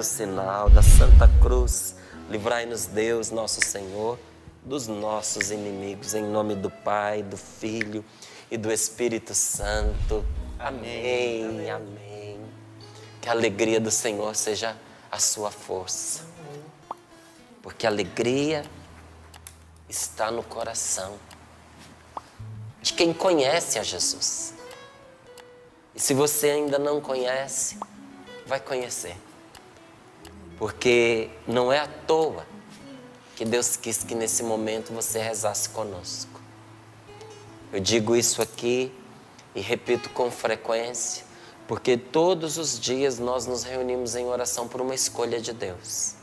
pelo sinal da Santa Cruz, livrai-nos Deus, nosso Senhor, dos nossos inimigos, em nome do Pai, do Filho e do Espírito Santo. Amém, amém. amém. Que a alegria do Senhor seja a sua força. Porque a alegria está no coração de quem conhece a Jesus. E se você ainda não conhece, vai conhecer. Porque não é à toa que Deus quis que nesse momento você rezasse conosco. Eu digo isso aqui e repito com frequência, porque todos os dias nós nos reunimos em oração por uma escolha de Deus.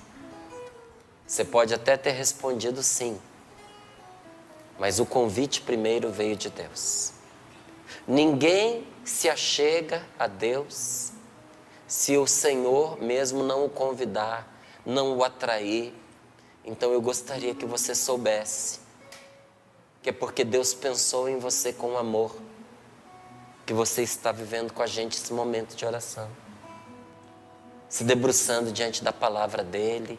Você pode até ter respondido sim, mas o convite primeiro veio de Deus. Ninguém se achega a Deus se o Senhor mesmo não o convidar, não o atrair. Então eu gostaria que você soubesse que é porque Deus pensou em você com amor, que você está vivendo com a gente esse momento de oração, se debruçando diante da palavra dEle,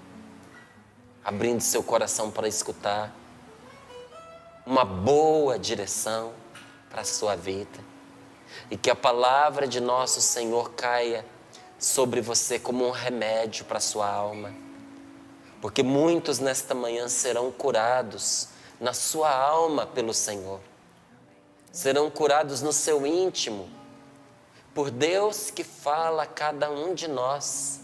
abrindo seu coração para escutar uma boa direção para a sua vida e que a palavra de nosso Senhor caia sobre você como um remédio para a sua alma. Porque muitos nesta manhã serão curados na sua alma pelo Senhor. Serão curados no seu íntimo por Deus que fala a cada um de nós.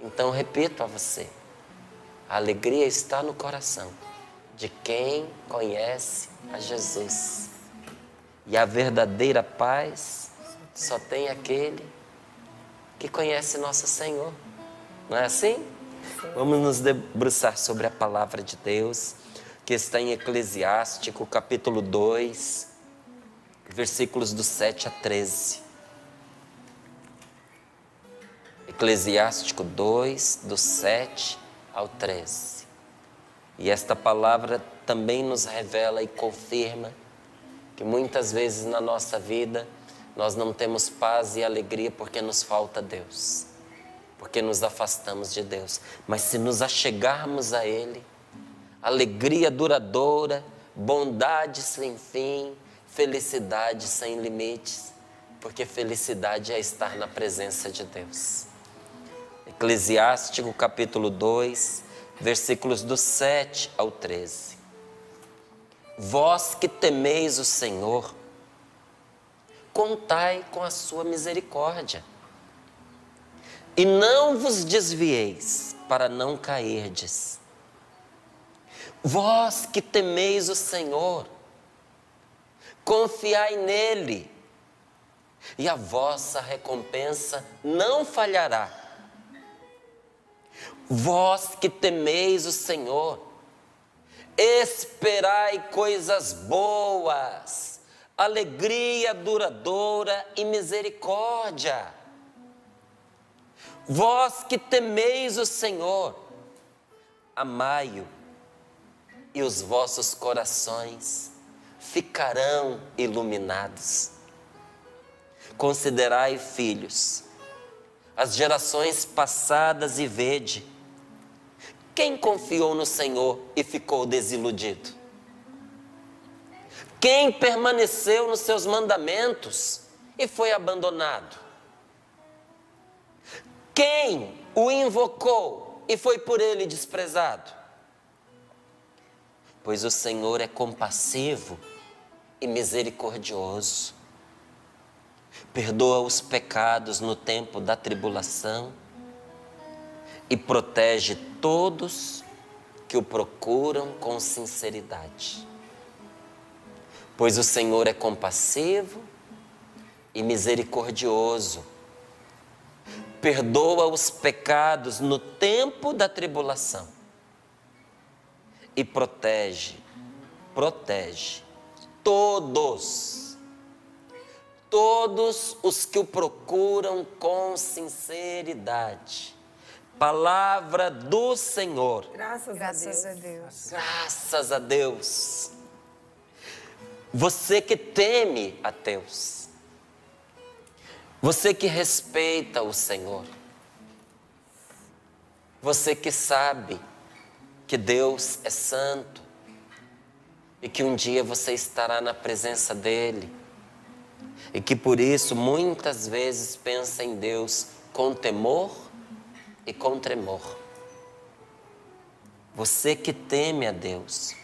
Então repito a você: a alegria está no coração de quem conhece a Jesus. E a verdadeira paz só tem aquele que conhece nosso Senhor. Não é assim? Vamos nos debruçar sobre a palavra de Deus, que está em Eclesiástico, capítulo 2, versículos do 7 a 13. Eclesiástico 2, do 7 ao 13. E esta palavra também nos revela e confirma que muitas vezes na nossa vida nós não temos paz e alegria porque nos falta Deus, porque nos afastamos de Deus. Mas se nos achegarmos a Ele, alegria duradoura, bondade sem fim, felicidade sem limites, porque felicidade é estar na presença de Deus. Eclesiástico capítulo 2, versículos do 7 ao 13. Vós que temeis o Senhor, contai com a sua misericórdia, e não vos desvieis para não cairdes. Vós que temeis o Senhor, confiai nele, e a vossa recompensa não falhará. Vós que temeis o Senhor, esperai coisas boas, alegria duradoura e misericórdia. Vós que temeis o Senhor, amai-o, e os vossos corações ficarão iluminados. Considerai, filhos, as gerações passadas e vede quem confiou no Senhor e ficou desiludido? Quem permaneceu nos seus mandamentos e foi abandonado? Quem o invocou e foi por ele desprezado? Pois o Senhor é compassivo e misericordioso. Perdoa os pecados no tempo da tribulação e protege todos que o procuram com sinceridade. Pois o Senhor é compassivo e misericordioso. Perdoa os pecados no tempo da tribulação e protege, protege todos, todos os que o procuram com sinceridade. Palavra do Senhor. Graças, Graças a, Deus. a Deus. Graças a Deus. Você que teme a Deus. Você que respeita o Senhor. Você que sabe que Deus é santo e que um dia você estará na presença dEle e que por isso muitas vezes pensa em Deus com temor e com tremor. Você que teme a Deus,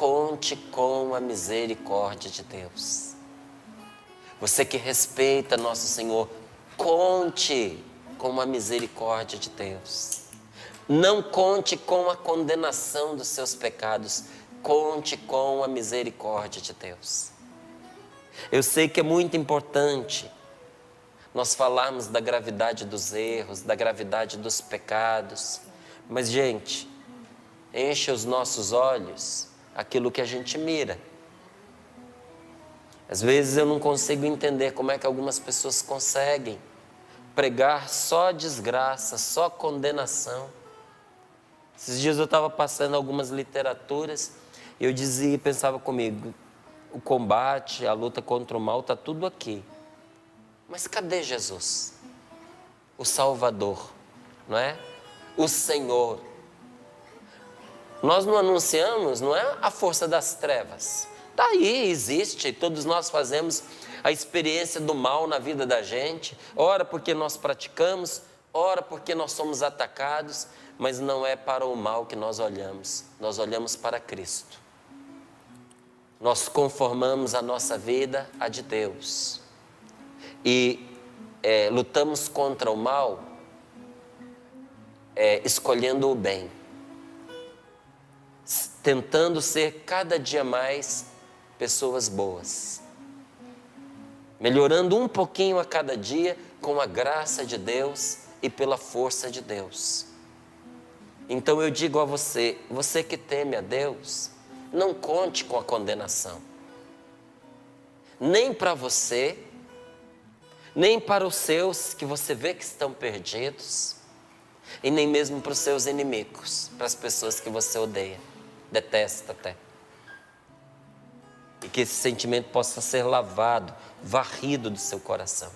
conte com a misericórdia de Deus. Você que respeita nosso Senhor, conte com a misericórdia de Deus. Não conte com a condenação dos seus pecados, conte com a misericórdia de Deus. Eu sei que é muito importante nós falarmos da gravidade dos erros, da gravidade dos pecados, mas, gente, enche os nossos olhos aquilo que a gente mira. Às vezes eu não consigo entender como é que algumas pessoas conseguem pregar só desgraça, só condenação. Esses dias eu estava passando algumas literaturas e eu dizia, pensava comigo, o combate, a luta contra o mal está tudo aqui. Mas cadê Jesus? O Salvador, não é? O Senhor. Nós não anunciamos, não é a força das trevas. Está aí, existe, todos nós fazemos a experiência do mal na vida da gente, ora porque nós praticamos, ora porque nós somos atacados, mas não é para o mal que nós olhamos, nós olhamos para Cristo. Nós conformamos a nossa vida à de Deus. E é, lutamos contra o mal é, escolhendo o bem, tentando ser cada dia mais pessoas boas, melhorando um pouquinho a cada dia com a graça de Deus e pela força de Deus. Então eu digo a você, você que teme a Deus, não conte com a condenação. Nem para você, nem para os seus que você vê que estão perdidos, e nem mesmo para os seus inimigos, para as pessoas que você odeia, detesta até. E que esse sentimento possa ser lavado, varrido do seu coração.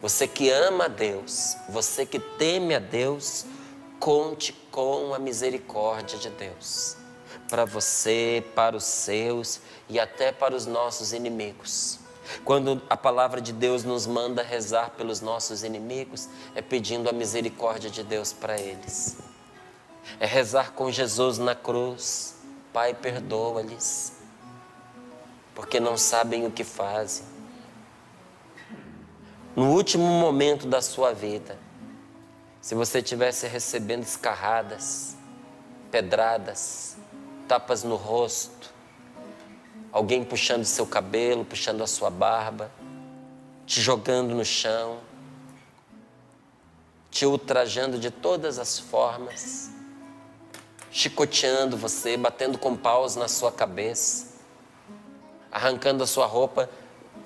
Você que ama a Deus, você que teme a Deus, conte com a misericórdia de Deus para você, para os seus e até para os nossos inimigos. Quando a palavra de Deus nos manda rezar pelos nossos inimigos, é pedindo a misericórdia de Deus para eles. É rezar com Jesus na cruz. Pai, perdoa-lhes, porque não sabem o que fazem. No último momento da sua vida, se você estivesse recebendo escarradas, pedradas, tapas no rosto, alguém puxando seu cabelo, puxando a sua barba, te jogando no chão, te ultrajando de todas as formas, chicoteando você, batendo com paus na sua cabeça, arrancando a sua roupa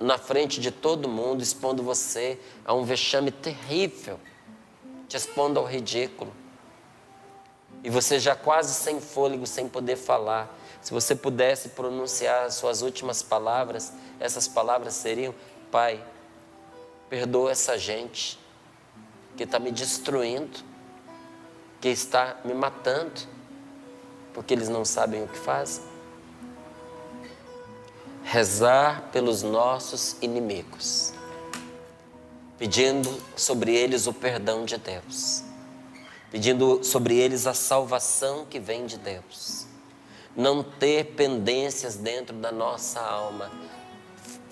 na frente de todo mundo, expondo você a um vexame terrível, te expondo ao ridículo e você já quase sem fôlego, sem poder falar. Se você pudesse pronunciar as suas últimas palavras, essas palavras seriam: Pai, perdoa essa gente que está me destruindo, que está me matando, porque eles não sabem o que fazem. Rezar pelos nossos inimigos, pedindo sobre eles o perdão de Deus pedindo sobre eles a salvação que vem de Deus. Não ter pendências dentro da nossa alma,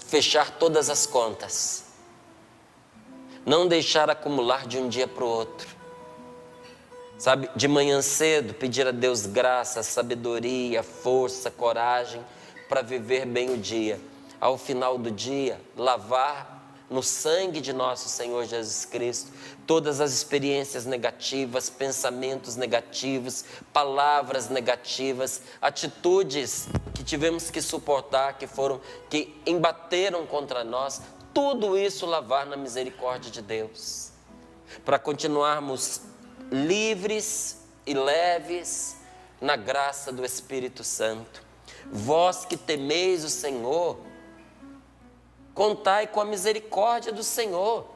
fechar todas as contas, não deixar acumular de um dia para o outro. Sabe, de manhã cedo, pedir a Deus graça, sabedoria, força, coragem para viver bem o dia. Ao final do dia, lavar no sangue de nosso Senhor Jesus Cristo, todas as experiências negativas, pensamentos negativos, palavras negativas, atitudes que tivemos que suportar, que foram que embateram contra nós, tudo isso lavar na misericórdia de Deus, para continuarmos livres e leves na graça do Espírito Santo. Vós que temeis o Senhor, Contai com a misericórdia do Senhor.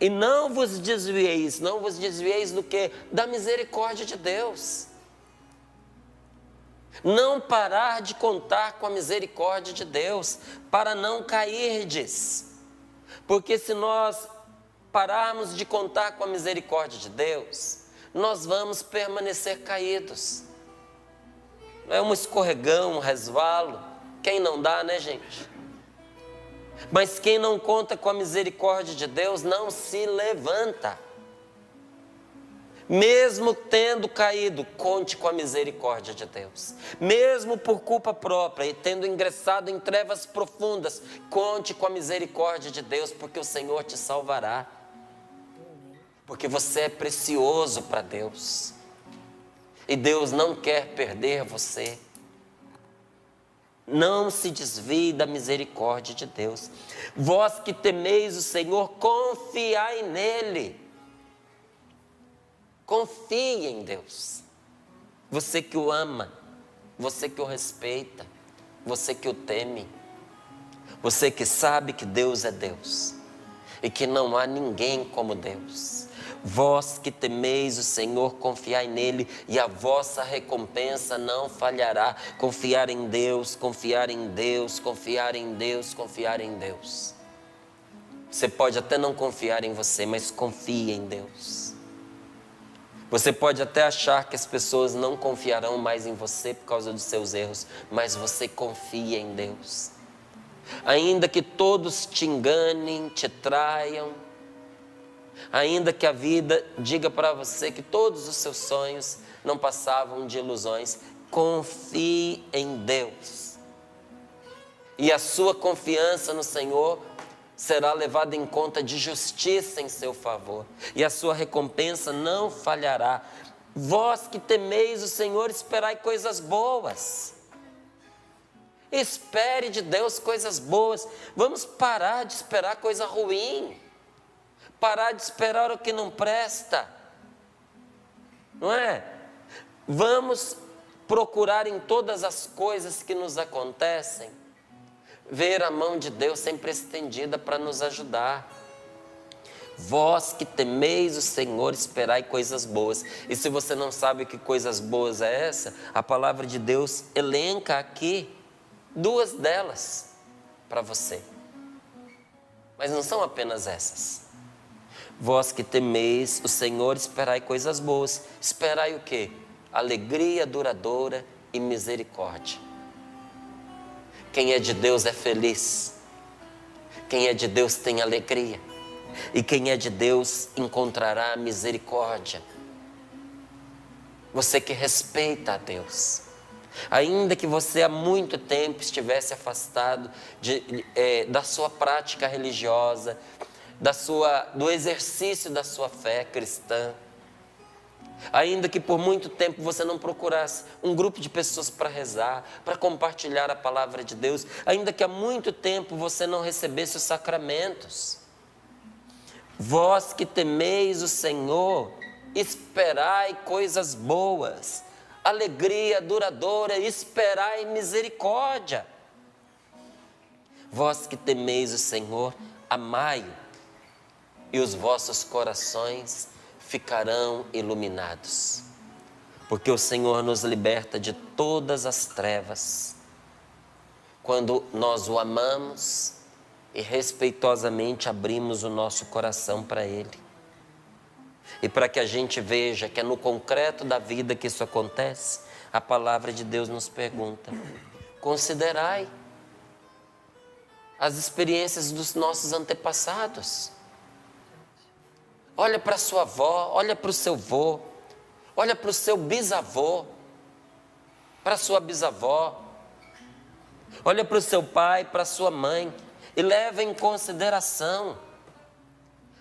E não vos desvieis, não vos desvieis do que? Da misericórdia de Deus. Não parar de contar com a misericórdia de Deus, para não cairdes. Porque se nós pararmos de contar com a misericórdia de Deus, nós vamos permanecer caídos. É um escorregão, um resvalo. Quem não dá, né, gente? Mas quem não conta com a misericórdia de Deus não se levanta. Mesmo tendo caído, conte com a misericórdia de Deus. Mesmo por culpa própria e tendo ingressado em trevas profundas, conte com a misericórdia de Deus, porque o Senhor te salvará. Porque você é precioso para Deus. E Deus não quer perder você. Não se desvie da misericórdia de Deus. Vós que temeis o Senhor, confiai nele. Confie em Deus. Você que o ama, você que o respeita, você que o teme, você que sabe que Deus é Deus e que não há ninguém como Deus. Vós que temeis o Senhor, confiai nele e a vossa recompensa não falhará. Confiar em Deus, confiar em Deus, confiar em Deus, confiar em Deus. Você pode até não confiar em você, mas confie em Deus. Você pode até achar que as pessoas não confiarão mais em você por causa dos seus erros, mas você confia em Deus. Ainda que todos te enganem, te traiam, ainda que a vida diga para você que todos os seus sonhos não passavam de ilusões, confie em Deus. E a sua confiança no Senhor será levada em conta de justiça em seu favor, e a sua recompensa não falhará. Vós que temeis o Senhor, esperai coisas boas. Espere de Deus coisas boas. Vamos parar de esperar coisa ruim. Parar de esperar o que não presta. Não é? Vamos procurar em todas as coisas que nos acontecem ver a mão de Deus sempre estendida para nos ajudar. Vós que temeis o Senhor, esperai coisas boas. E se você não sabe que coisas boas é essa, a palavra de Deus elenca aqui duas delas para você. Mas não são apenas essas. Vós que temeis o Senhor, esperai coisas boas. Esperai o quê? Alegria duradoura e misericórdia. Quem é de Deus é feliz. Quem é de Deus tem alegria. E quem é de Deus encontrará misericórdia. Você que respeita a Deus. Ainda que você há muito tempo estivesse afastado de, é, da sua prática religiosa, da sua, do exercício da sua fé cristã, Ainda que por muito tempo você não procurasse um grupo de pessoas para rezar, para compartilhar a palavra de Deus, ainda que há muito tempo você não recebesse os sacramentos. Vós que temeis o Senhor, esperai coisas boas, alegria duradoura, esperai misericórdia. Vós que temeis o Senhor, amai-o, e os vossos corações ficarão iluminados. Porque o Senhor nos liberta de todas as trevas. Quando nós o amamos e respeitosamente abrimos o nosso coração para Ele. E para que a gente veja que é no concreto da vida que isso acontece, a palavra de Deus nos pergunta: considerai as experiências dos nossos antepassados. Olha para sua avó, olha para o seu avô, olha para o seu bisavô, para sua bisavó, olha para o seu pai, para sua mãe e leva em consideração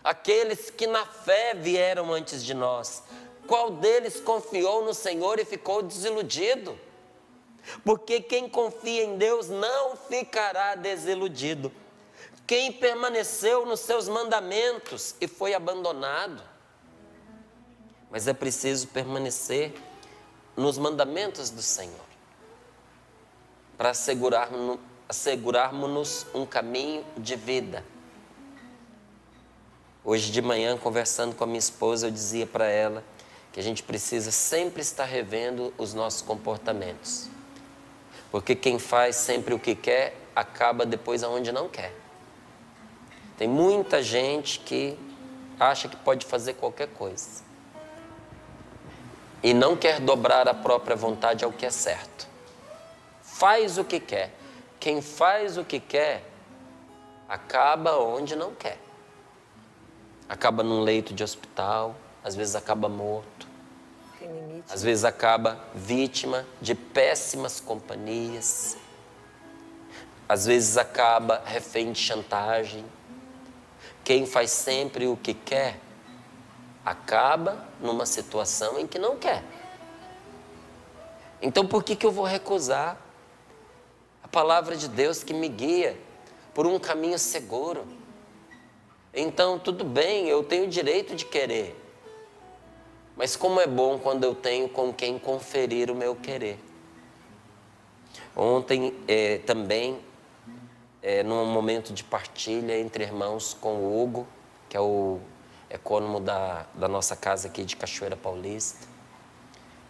aqueles que na fé vieram antes de nós. Qual deles confiou no Senhor e ficou desiludido? Porque quem confia em Deus não ficará desiludido. Quem permaneceu nos seus mandamentos e foi abandonado. Mas é preciso permanecer nos mandamentos do Senhor para assegurarmos-nos um caminho de vida. Hoje de manhã, conversando com a minha esposa, eu dizia para ela que a gente precisa sempre estar revendo os nossos comportamentos. Porque quem faz sempre o que quer, acaba depois aonde não quer. Tem muita gente que acha que pode fazer qualquer coisa e não quer dobrar a própria vontade ao que é certo. Faz o que quer. Quem faz o que quer acaba onde não quer. Acaba num leito de hospital, às vezes acaba morto. Às vezes acaba vítima de péssimas companhias. Às vezes acaba refém de chantagem. Quem faz sempre o que quer acaba numa situação em que não quer. Então por que, que eu vou recusar a palavra de Deus que me guia por um caminho seguro? Então tudo bem, eu tenho o direito de querer. Mas como é bom quando eu tenho com quem conferir o meu querer. Ontem é, também, é, num momento de partilha entre irmãos com o Hugo, que é o ecônomo da, da nossa casa aqui de Cachoeira Paulista.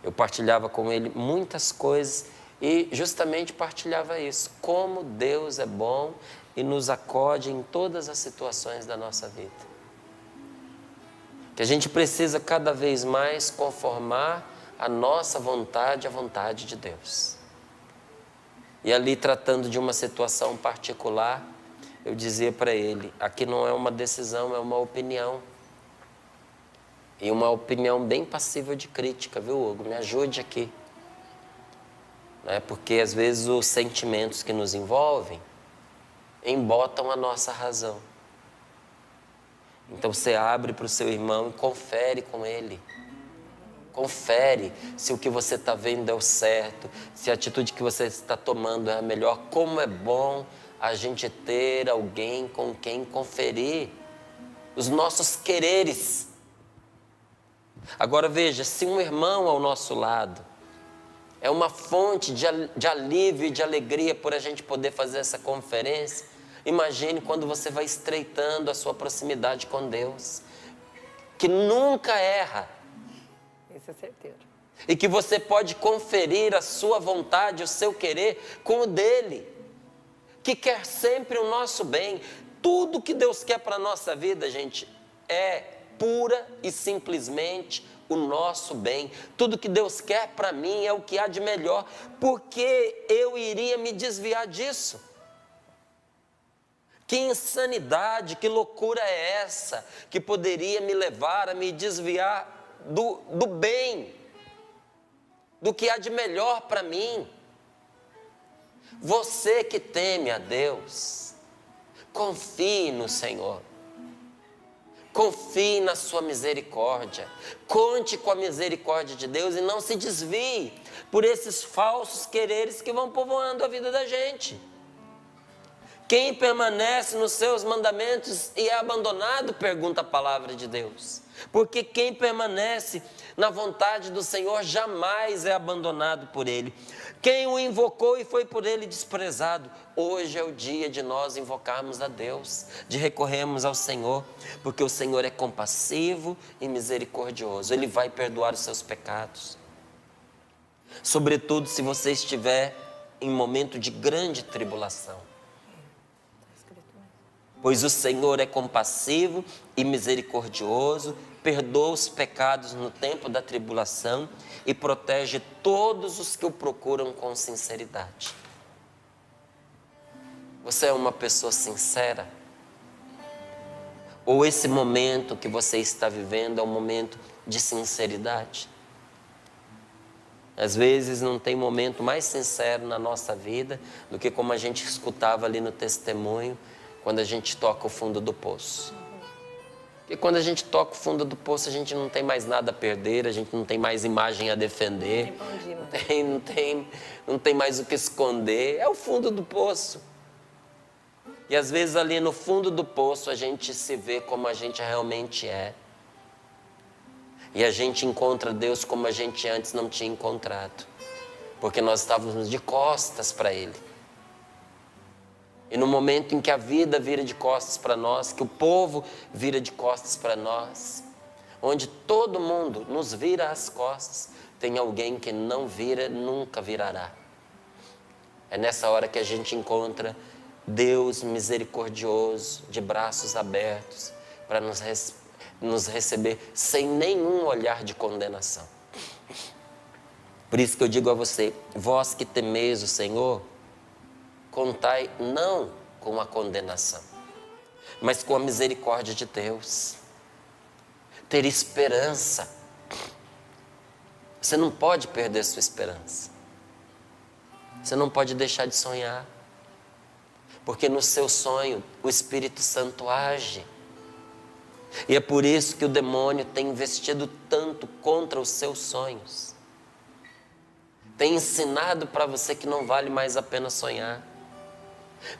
Eu partilhava com ele muitas coisas e justamente partilhava isso, como Deus é bom e nos acode em todas as situações da nossa vida. Que a gente precisa cada vez mais conformar a nossa vontade à vontade de Deus. E ali, tratando de uma situação particular, eu dizia para ele: aqui não é uma decisão, é uma opinião. E uma opinião bem passível de crítica, viu, Hugo? Me ajude aqui. Né? Porque às vezes os sentimentos que nos envolvem embotam a nossa razão. Então você abre para o seu irmão e confere com ele. Confere se o que você está vendo é o certo, se a atitude que você está tomando é a melhor. Como é bom a gente ter alguém com quem conferir os nossos quereres Agora veja: se um irmão ao nosso lado é uma fonte de, de alívio e de alegria por a gente poder fazer essa conferência, imagine quando você vai estreitando a sua proximidade com Deus, que nunca erra. Isso é certeiro. E que você pode conferir a sua vontade, o seu querer com o dele, que quer sempre o nosso bem. Tudo que Deus quer para a nossa vida, gente, é pura e simplesmente o nosso bem. Tudo que Deus quer para mim é o que há de melhor, porque eu iria me desviar disso. Que insanidade, que loucura é essa que poderia me levar a me desviar do, do bem, do que há de melhor para mim? Você que teme a Deus, confie no Senhor. Confie na sua misericórdia. Conte com a misericórdia de Deus e não se desvie por esses falsos quereres que vão povoando a vida da gente. Quem permanece nos seus mandamentos e é abandonado, pergunta a palavra de Deus. Porque quem permanece na vontade do Senhor jamais é abandonado por Ele. Quem o invocou e foi por ele desprezado, hoje é o dia de nós invocarmos a Deus, de recorrermos ao Senhor, porque o Senhor é compassivo e misericordioso, Ele vai perdoar os seus pecados. Sobretudo se você estiver em momento de grande tribulação. Pois o Senhor é compassivo e misericordioso, perdoa os pecados no tempo da tribulação e protege todos os que o procuram com sinceridade. Você é uma pessoa sincera? Ou esse momento que você está vivendo é um momento de sinceridade? Às vezes não tem momento mais sincero na nossa vida do que como a gente escutava ali no testemunho, quando a gente toca o fundo do poço. Porque quando a gente toca o fundo do poço, a gente não tem mais nada a perder, a gente não tem mais imagem a defender, não tem, não tem, não tem mais o que esconder. É o fundo do poço. E às vezes ali no fundo do poço a gente se vê como a gente realmente é. E a gente encontra Deus como a gente antes não tinha encontrado. Porque nós estávamos de costas para Ele. E no momento em que a vida vira de costas para nós, que o povo vira de costas para nós, onde todo mundo nos vira as costas, tem alguém que não vira, nunca virará. É nessa hora que a gente encontra Deus misericordioso, de braços abertos, para nos, nos receber sem nenhum olhar de condenação. Por isso que eu digo a você: vós que temeis o Senhor, contai não com a condenação, mas com a misericórdia de Deus. Ter esperança. Você não pode perder sua esperança. Você não pode deixar de sonhar. Porque no seu sonho o Espírito Santo age. E é por isso que o demônio tem investido tanto contra os seus sonhos. Tem ensinado para você que não vale mais a pena sonhar.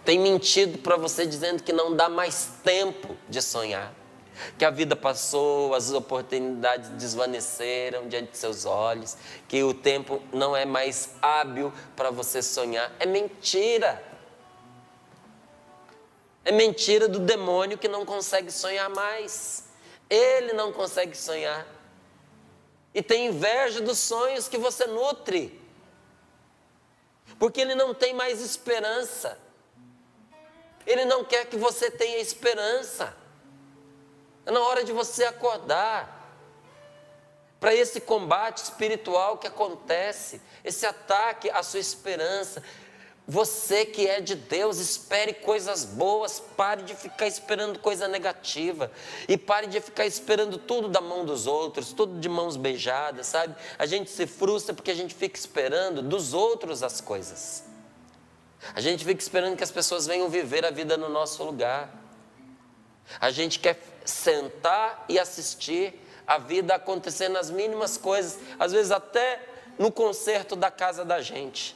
Tem mentido para você dizendo que não dá mais tempo de sonhar. Que a vida passou, as oportunidades desvaneceram diante de seus olhos, que o tempo não é mais hábil para você sonhar. É mentira. É mentira do demônio que não consegue sonhar mais. Ele não consegue sonhar. E tem inveja dos sonhos que você nutre. Porque ele não tem mais esperança. Ele não quer que você tenha esperança. É na hora de você acordar para esse combate espiritual que acontece, esse ataque à sua esperança. Você que é de Deus, espere coisas boas, pare de ficar esperando coisa negativa e pare de ficar esperando tudo da mão dos outros, tudo de mãos beijadas, sabe? A gente se frustra porque a gente fica esperando dos outros as coisas. A gente fica esperando que as pessoas venham viver a vida no nosso lugar. A gente quer sentar e assistir a vida acontecer nas mínimas coisas, às vezes até no conserto da casa da gente.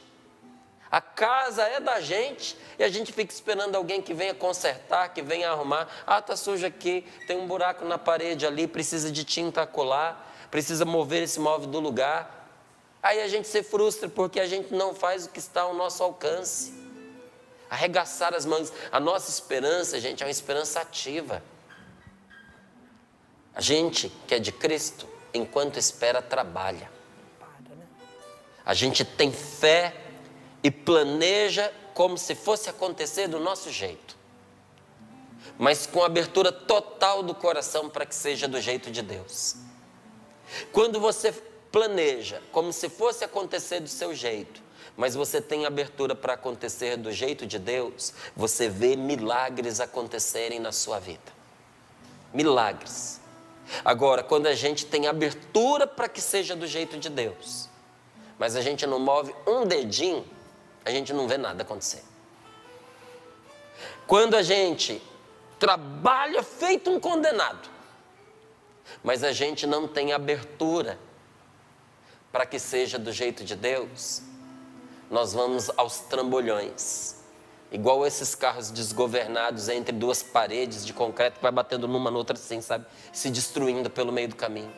A casa é da gente e a gente fica esperando alguém que venha consertar, que venha arrumar. Ah, tá sujo aqui, tem um buraco na parede ali, precisa de tinta colar, precisa mover esse móvel do lugar. Aí a gente se frustra porque a gente não faz o que está ao nosso alcance. Arregaçar as mãos. A nossa esperança, gente, é uma esperança ativa. A gente que é de Cristo, enquanto espera, trabalha. A gente tem fé e planeja como se fosse acontecer do nosso jeito, mas com abertura total do coração para que seja do jeito de Deus. Quando você planeja como se fosse acontecer do seu jeito, mas você tem abertura para acontecer do jeito de Deus, você vê milagres acontecerem na sua vida. Milagres. Agora, quando a gente tem abertura para que seja do jeito de Deus, mas a gente não move um dedinho, a gente não vê nada acontecer. Quando a gente trabalha feito um condenado, mas a gente não tem abertura para que seja do jeito de Deus, nós vamos aos trambolhões. Igual esses carros desgovernados entre duas paredes de concreto que vai batendo numa noutra assim, sabe? Se destruindo pelo meio do caminho.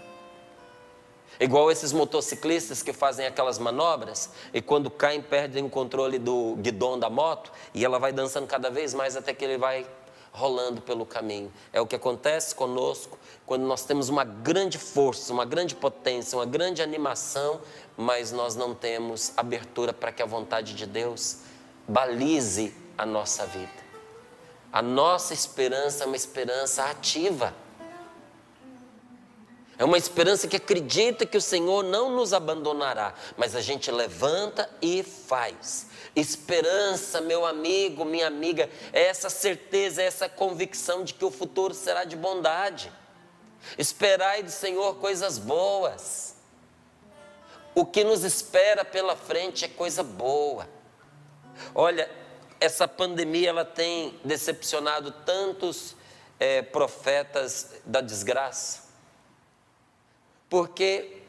Igual esses motociclistas que fazem aquelas manobras e quando caem perdem o controle do guidão da moto e ela vai dançando cada vez mais até que ele vai rolando pelo caminho. É o que acontece conosco quando nós temos uma grande força, uma grande potência, uma grande animação, mas nós não temos abertura para que a vontade de Deus balize a nossa vida. A nossa esperança é uma esperança ativa. É uma esperança que acredita que o Senhor não nos abandonará, mas a gente levanta e faz. Esperança, meu amigo, minha amiga, é essa certeza, é essa convicção de que o futuro será de bondade. Esperai do Senhor coisas boas. O que nos espera pela frente é coisa boa. Olha, essa pandemia ela tem decepcionado tantos é, profetas da desgraça porque,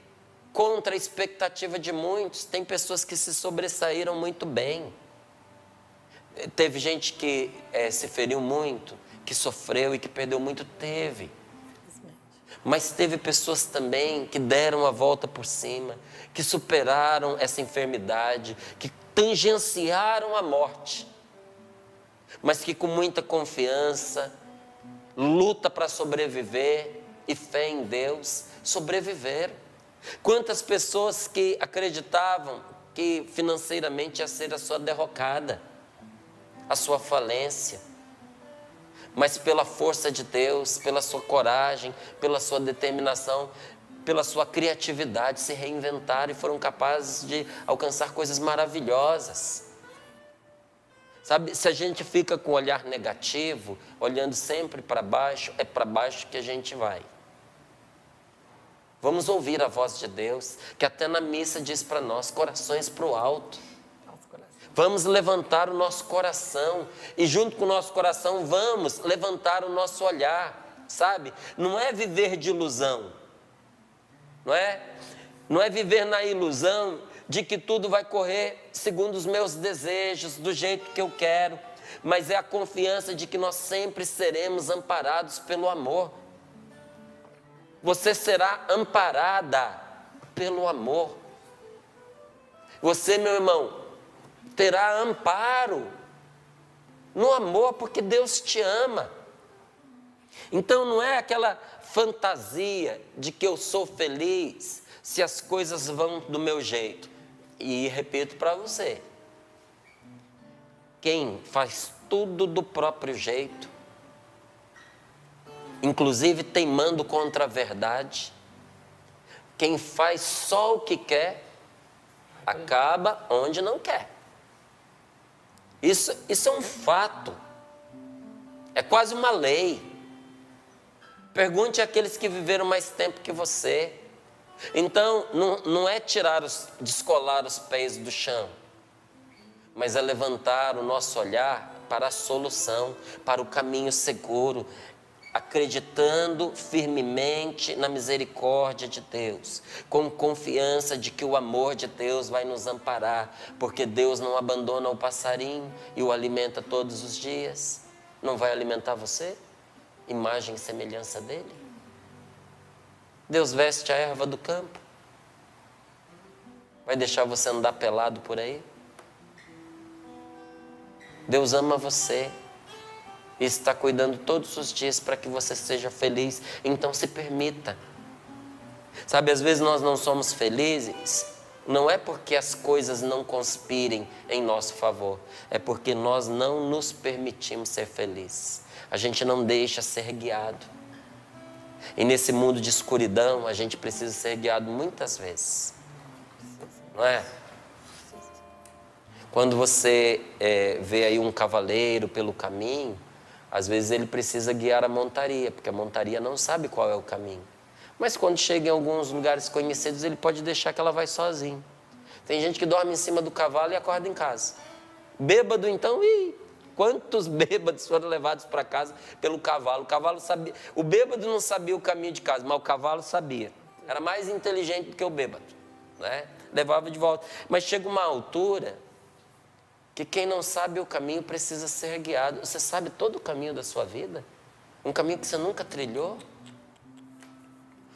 contra a expectativa de muitos, tem pessoas que se sobressaíram muito bem. Teve gente que é, se feriu muito, que sofreu e que perdeu muito, teve. Mas teve pessoas também que deram a volta por cima, que superaram essa enfermidade, que tangenciaram a morte. mas que com muita confiança luta para sobreviver e fé em Deus sobreviver. Quantas pessoas que acreditavam que financeiramente ia ser a sua derrocada, a sua falência, mas pela força de Deus, pela sua coragem, pela sua determinação, pela sua criatividade, se reinventaram e foram capazes de alcançar coisas maravilhosas. Sabe, se a gente fica com o olhar negativo, olhando sempre para baixo, é para baixo que a gente vai. Vamos ouvir a voz de Deus, que até na missa diz para nós: corações para o alto. Vamos levantar o nosso coração e, junto com o nosso coração, vamos levantar o nosso olhar, sabe? Não é viver de ilusão, não é? Não é viver na ilusão de que tudo vai correr segundo os meus desejos, do jeito que eu quero, mas é a confiança de que nós sempre seremos amparados pelo amor. Você será amparada pelo amor. Você, meu irmão, terá amparo no amor, porque Deus te ama. Então não é aquela fantasia de que eu sou feliz se as coisas vão do meu jeito. E repito para você: quem faz tudo do próprio jeito, inclusive teimando contra a verdade, quem faz só o que quer, acaba onde não quer. Isso, isso é um fato, é quase uma lei. Pergunte àqueles que viveram mais tempo que você. Então, não, não é tirar os, descolar os pés do chão, mas é levantar o nosso olhar para a solução, para o caminho seguro, acreditando firmemente na misericórdia de Deus, com confiança de que o amor de Deus vai nos amparar, porque Deus não abandona o passarinho e o alimenta todos os dias. Não vai alimentar você? Imagem e semelhança dele? Deus veste a erva do campo. Vai deixar você andar pelado por aí? Deus ama você e está cuidando todos os dias para que você seja feliz. Então se permita. Sabe, às vezes nós não somos felizes, não é porque as coisas não conspirem em nosso favor, é porque nós não nos permitimos ser felizes. A gente não deixa ser guiado. E nesse mundo de escuridão, a gente precisa ser guiado muitas vezes. Não é? Quando você é, vê aí um cavaleiro pelo caminho, às vezes ele precisa guiar a montaria, porque a montaria não sabe qual é o caminho. Mas quando chega em alguns lugares conhecidos, ele pode deixar que ela vai sozinho. Tem gente que dorme em cima do cavalo e acorda em casa. Bêbado, então, ih, Quantos bêbados foram levados para casa pelo cavalo? O cavalo sabia. O bêbado não sabia o caminho de casa, mas o cavalo sabia. Era mais inteligente do que o bêbado, né? Levava de volta. Mas chega uma altura que quem não sabe o caminho precisa ser guiado. Você sabe todo o caminho da sua vida? Um caminho que você nunca trilhou?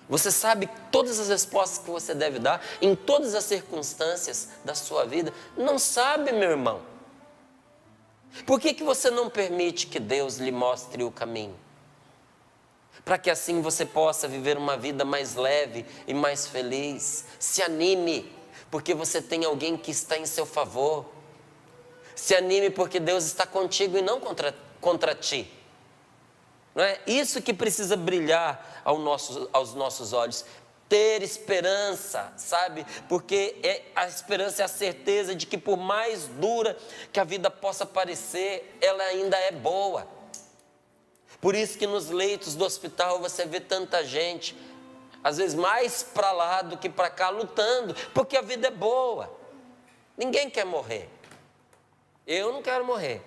Você sabe todas as respostas que você deve dar em todas as circunstâncias da sua vida? Não sabe, meu irmão. Por que, que você não permite que Deus lhe mostre o caminho? Para que assim você possa viver uma vida mais leve e mais feliz. Se anime, porque você tem alguém que está em seu favor. Se anime, porque Deus está contigo e não contra, contra ti. Não é isso que precisa brilhar ao nosso, aos nossos olhos ter esperança, sabe? Porque é, a esperança é a certeza de que, por mais dura que a vida possa parecer, ela ainda é boa. Por isso que nos leitos do hospital você vê tanta gente, às vezes mais para lá do que para cá, lutando, porque a vida é boa. Ninguém quer morrer. Eu não quero morrer.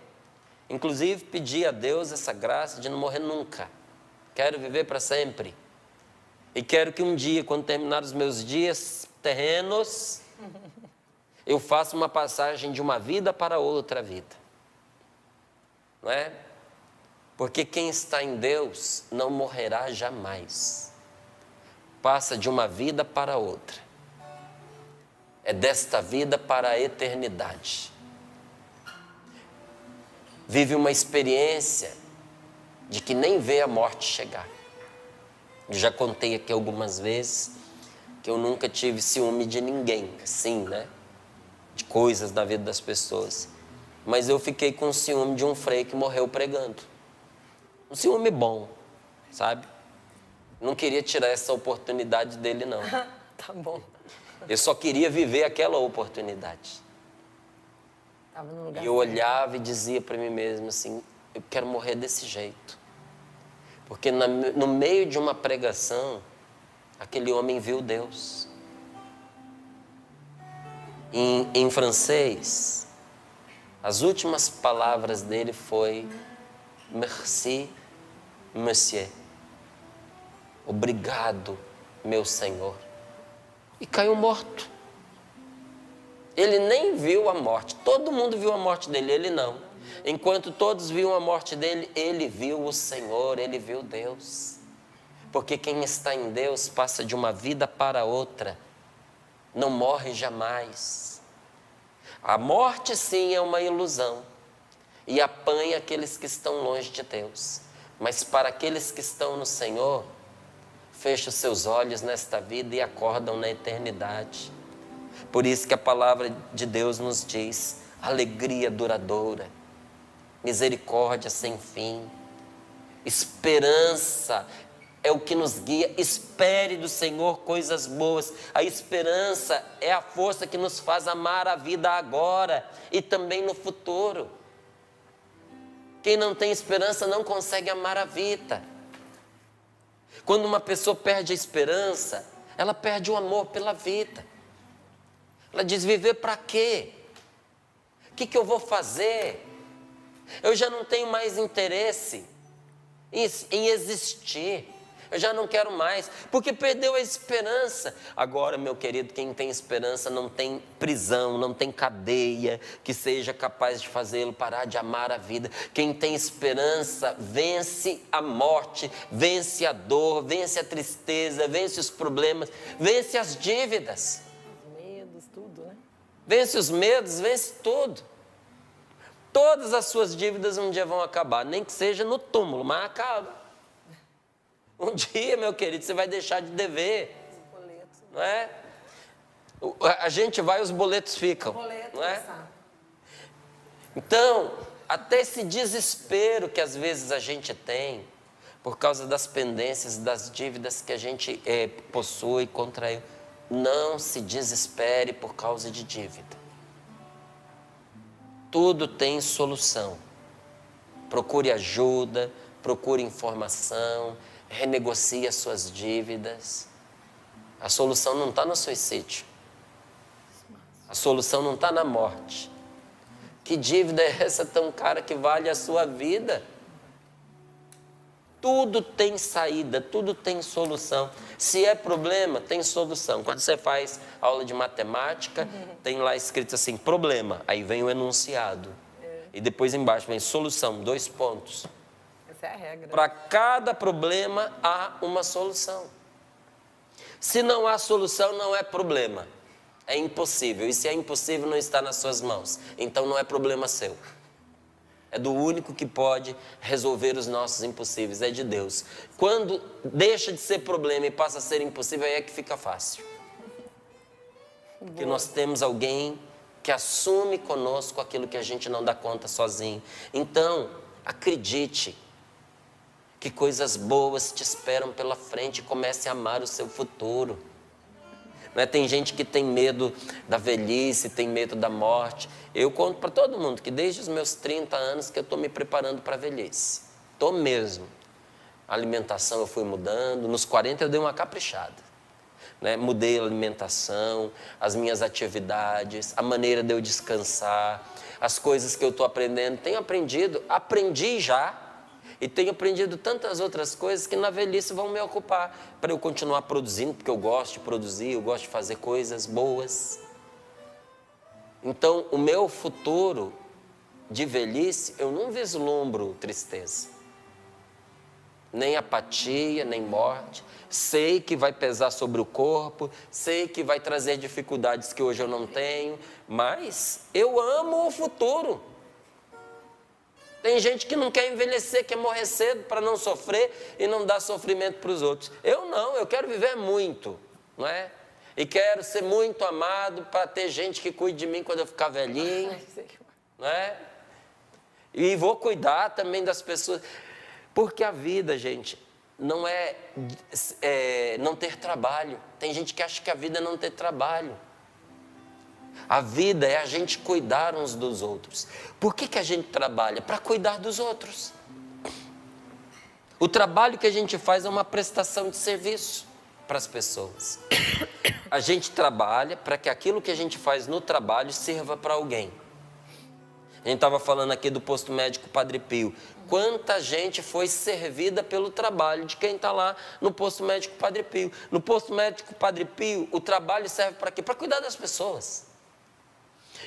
Inclusive, pedi a Deus essa graça de não morrer nunca. Quero viver para sempre. E quero que um dia, quando terminar os meus dias terrenos, eu faça uma passagem de uma vida para outra vida. Não é? Porque quem está em Deus não morrerá jamais. Passa de uma vida para outra. É desta vida para a eternidade. vive uma experiência de que nem vê a morte chegar. Eu já contei aqui algumas vezes que eu nunca tive ciúme de ninguém, assim, né? De coisas da vida das pessoas. Mas eu fiquei com ciúme de um frei que morreu pregando. Um ciúme bom, sabe? Não queria tirar essa oportunidade dele, não. tá bom. Eu só queria viver aquela oportunidade. Tava lugar E eu olhava e dizia para mim mesmo assim: eu quero morrer desse jeito. Porque na- no meio de uma pregação, aquele homem viu Deus. Em, em francês, as últimas palavras dele foi Merci, Monsieur. Obrigado, meu Senhor. E caiu morto. Ele nem viu a morte. Todo mundo viu a morte dele, ele não. Enquanto todos viam a morte dele, ele viu o Senhor, ele viu Deus. Porque quem está em Deus passa de uma vida para outra, não morre jamais. A morte, sim, é uma ilusão e apanha aqueles que estão longe de Deus. Mas para aqueles que estão no Senhor, fecha seus olhos nesta vida e acordam na eternidade. Por isso que a palavra de Deus nos diz: alegria duradoura, misericórdia sem fim, esperança é o que nos guia. Espere do Senhor coisas boas. A esperança é a força que nos faz amar a vida agora e também no futuro. Quem não tem esperança não consegue amar a vida. Quando uma pessoa perde a esperança, ela perde o amor pela vida. Ela diz: viver para quê? O que, que eu vou fazer? Eu já não tenho mais interesse em, em existir. Eu já não quero mais, porque perdeu a esperança. Agora, meu querido, quem tem esperança não tem prisão, não tem cadeia que seja capaz de fazê-lo parar de amar a vida. Quem tem esperança vence a morte, vence a dor, vence a tristeza, vence os problemas, vence as dívidas. Os medos, tudo, né? Vence os medos, vence tudo. Todas as suas dívidas um dia vão acabar, nem que seja no túmulo, mas acaba. Um dia, meu querido, você vai deixar de dever, não é? A gente vai, os boletos ficam, não é? passar. Então, até esse desespero que às vezes a gente tem, por causa das pendências, das dívidas que a gente eh, possui, contraiu, não se desespere por causa de dívida. Tudo tem solução. Procure ajuda, procure informação, renegocie as suas dívidas. A solução não está no suicídio. A solução não está na morte. Que dívida é essa tão cara que vale a sua vida? Tudo tem saída, tudo tem solução. Se é problema, tem solução. Quando você faz aula de matemática, tem lá escrito assim: problema. Aí vem o enunciado. E depois embaixo vem solução, dois pontos. Essa é a regra. Para cada problema há uma solução. Se não há solução, não é problema. É impossível. E se é impossível, não está nas suas mãos. Então não é problema seu. É do único que pode resolver os nossos impossíveis, é de Deus. Quando deixa de ser problema e passa a ser impossível, aí é que fica fácil. Porque nós temos alguém que assume conosco aquilo que a gente não dá conta sozinho. Então, acredite que coisas boas te esperam pela frente e comece a amar o seu futuro. Não é? Tem gente que tem medo da velhice, tem medo da morte. Eu conto para todo mundo que desde os meus 30 anos que eu estou me preparando para a velhice. Estou mesmo. A alimentação eu fui mudando. Nos 40 eu dei uma caprichada. Né? Mudei a alimentação, as minhas atividades, a maneira de eu descansar, as coisas que eu estou aprendendo. Tenho aprendido, aprendi já. E tenho aprendido tantas outras coisas que na velhice vão me ocupar para eu continuar produzindo, porque eu gosto de produzir, eu gosto de fazer coisas boas. Então, o meu futuro de velhice, eu não vislumbro tristeza, nem apatia, nem morte. Sei que vai pesar sobre o corpo, sei que vai trazer dificuldades que hoje eu não tenho, mas eu amo o futuro. Tem gente que não quer envelhecer, quer morrer cedo para não sofrer e não dar sofrimento para os outros. Eu não, eu quero viver muito, não é? E quero ser muito amado para ter gente que cuide de mim quando eu ficar velhinho, não é? E vou cuidar também das pessoas. Porque a vida, gente, não é, é não ter trabalho. Tem gente que acha que a vida é não ter trabalho. A vida é a gente cuidar uns dos outros. Por que, que a gente trabalha? Para cuidar dos outros. O trabalho que a gente faz é uma prestação de serviço para as pessoas. A gente trabalha para que aquilo que a gente faz no trabalho sirva para alguém. A gente estava falando aqui do posto médico Padre Pio. Quanta gente foi servida pelo trabalho de quem está lá no posto médico Padre Pio. No posto médico Padre Pio, o trabalho serve para quê? Para cuidar das pessoas.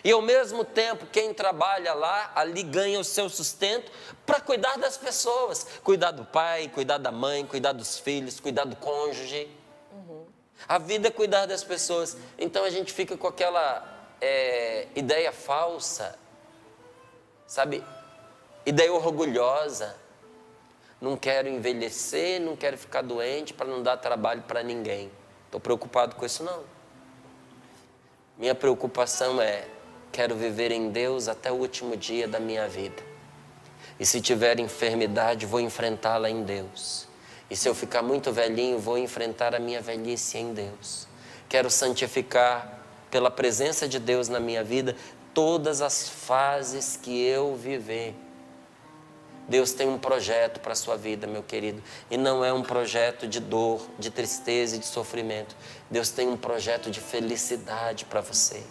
E ao mesmo tempo, quem trabalha lá, ali ganha o seu sustento para cuidar das pessoas. Cuidar do pai, cuidar da mãe, cuidar dos filhos, cuidar do cônjuge. Uhum. A vida é cuidar das pessoas. Então a gente fica com aquela é, ideia falsa, sabe? Ideia orgulhosa. Não quero envelhecer, não quero ficar doente para não dar trabalho para ninguém. Estou preocupado com isso, não. Minha preocupação é Quero viver em Deus até o último dia da minha vida. E se tiver enfermidade, vou enfrentá-la em Deus. E se eu ficar muito velhinho, vou enfrentar a minha velhice em Deus. Quero santificar pela presença de Deus na minha vida todas as fases que eu viver. Deus tem um projeto para a sua vida, meu querido, e não é um projeto de dor, de tristeza e de sofrimento. Deus tem um projeto de felicidade para você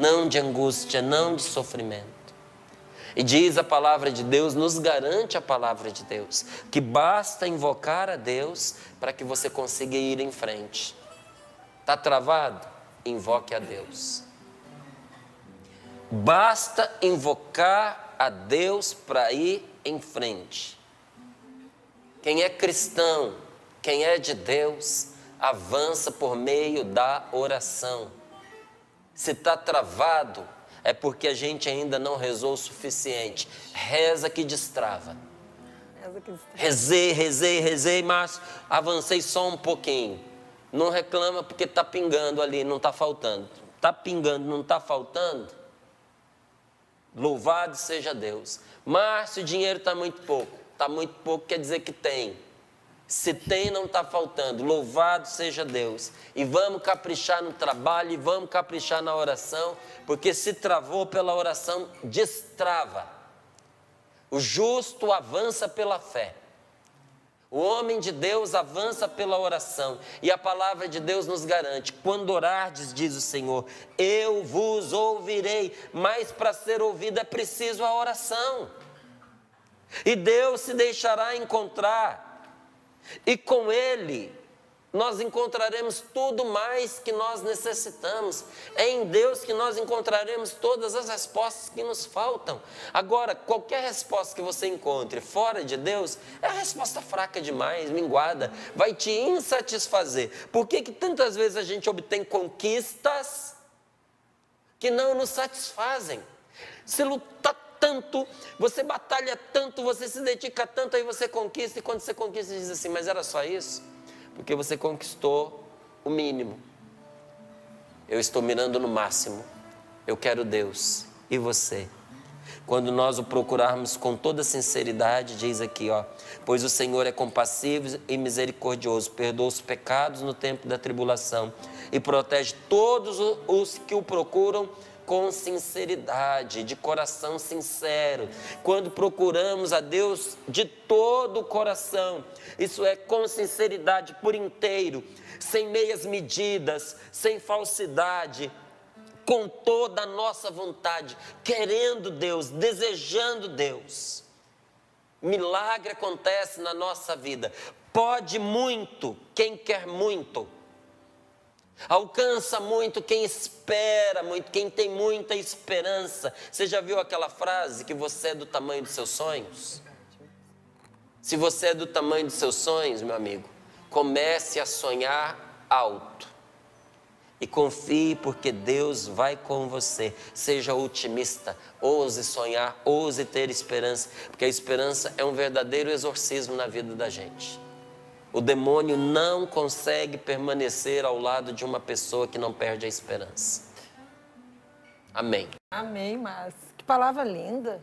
não de angústia, não de sofrimento. E diz a palavra de Deus, nos garante a palavra de Deus, que basta invocar a Deus para que você consiga ir em frente. Está travado? Invoque a Deus. Basta invocar a Deus para ir em frente. Quem é cristão, quem é de Deus, avança por meio da oração. Se está travado, é porque a gente ainda não rezou o suficiente. Reza que destrava. Rezei, rezei, rezei, mas avancei só um pouquinho. Não reclama porque está pingando ali, não está faltando. Está pingando, não está faltando. Louvado seja Deus. Márcio, o dinheiro está muito pouco. Está muito pouco, quer dizer que tem. Se tem, não está faltando. Louvado seja Deus. E vamos caprichar no trabalho e vamos caprichar na oração, porque se travou pela oração, destrava. O justo avança pela fé. O homem de Deus avança pela oração. E a palavra de Deus nos garante: quando orardes, diz o Senhor, eu vos ouvirei. Mas para ser ouvido é preciso a oração. E Deus se deixará encontrar e com Ele, nós encontraremos tudo mais que nós necessitamos. É em Deus que nós encontraremos todas as respostas que nos faltam. Agora, qualquer resposta que você encontre fora de Deus é a resposta fraca demais, minguada, vai te insatisfazer. Por que, que tantas vezes a gente obtém conquistas que não nos satisfazem? Se lutar tanto, você batalha tanto, você se dedica tanto, aí você conquista, e quando você conquista, diz assim: Mas era só isso? Porque você conquistou o mínimo. Eu estou mirando no máximo. Eu quero Deus. E você? Quando nós o procurarmos com toda sinceridade, diz aqui, ó, pois o Senhor é compassivo e misericordioso, perdoa os pecados no tempo da tribulação e protege todos os que o procuram com sinceridade, de coração sincero, quando procuramos a Deus de todo o coração, isso é com sinceridade por inteiro, sem meias medidas, sem falsidade, com toda a nossa vontade, querendo Deus, desejando Deus. Milagre acontece na nossa vida. Pode muito quem quer muito Alcança muito quem espera muito, quem tem muita esperança. Você já viu aquela frase que você é do tamanho dos seus sonhos? Se você é do tamanho dos seus sonhos, meu amigo, comece a sonhar alto. E confie porque Deus vai com você. Seja otimista, ouse sonhar, ouse ter esperança, porque a esperança é um verdadeiro exorcismo na vida da gente. O demônio não consegue permanecer ao lado de uma pessoa que não perde a esperança. Amém. Amém, mas que palavra linda.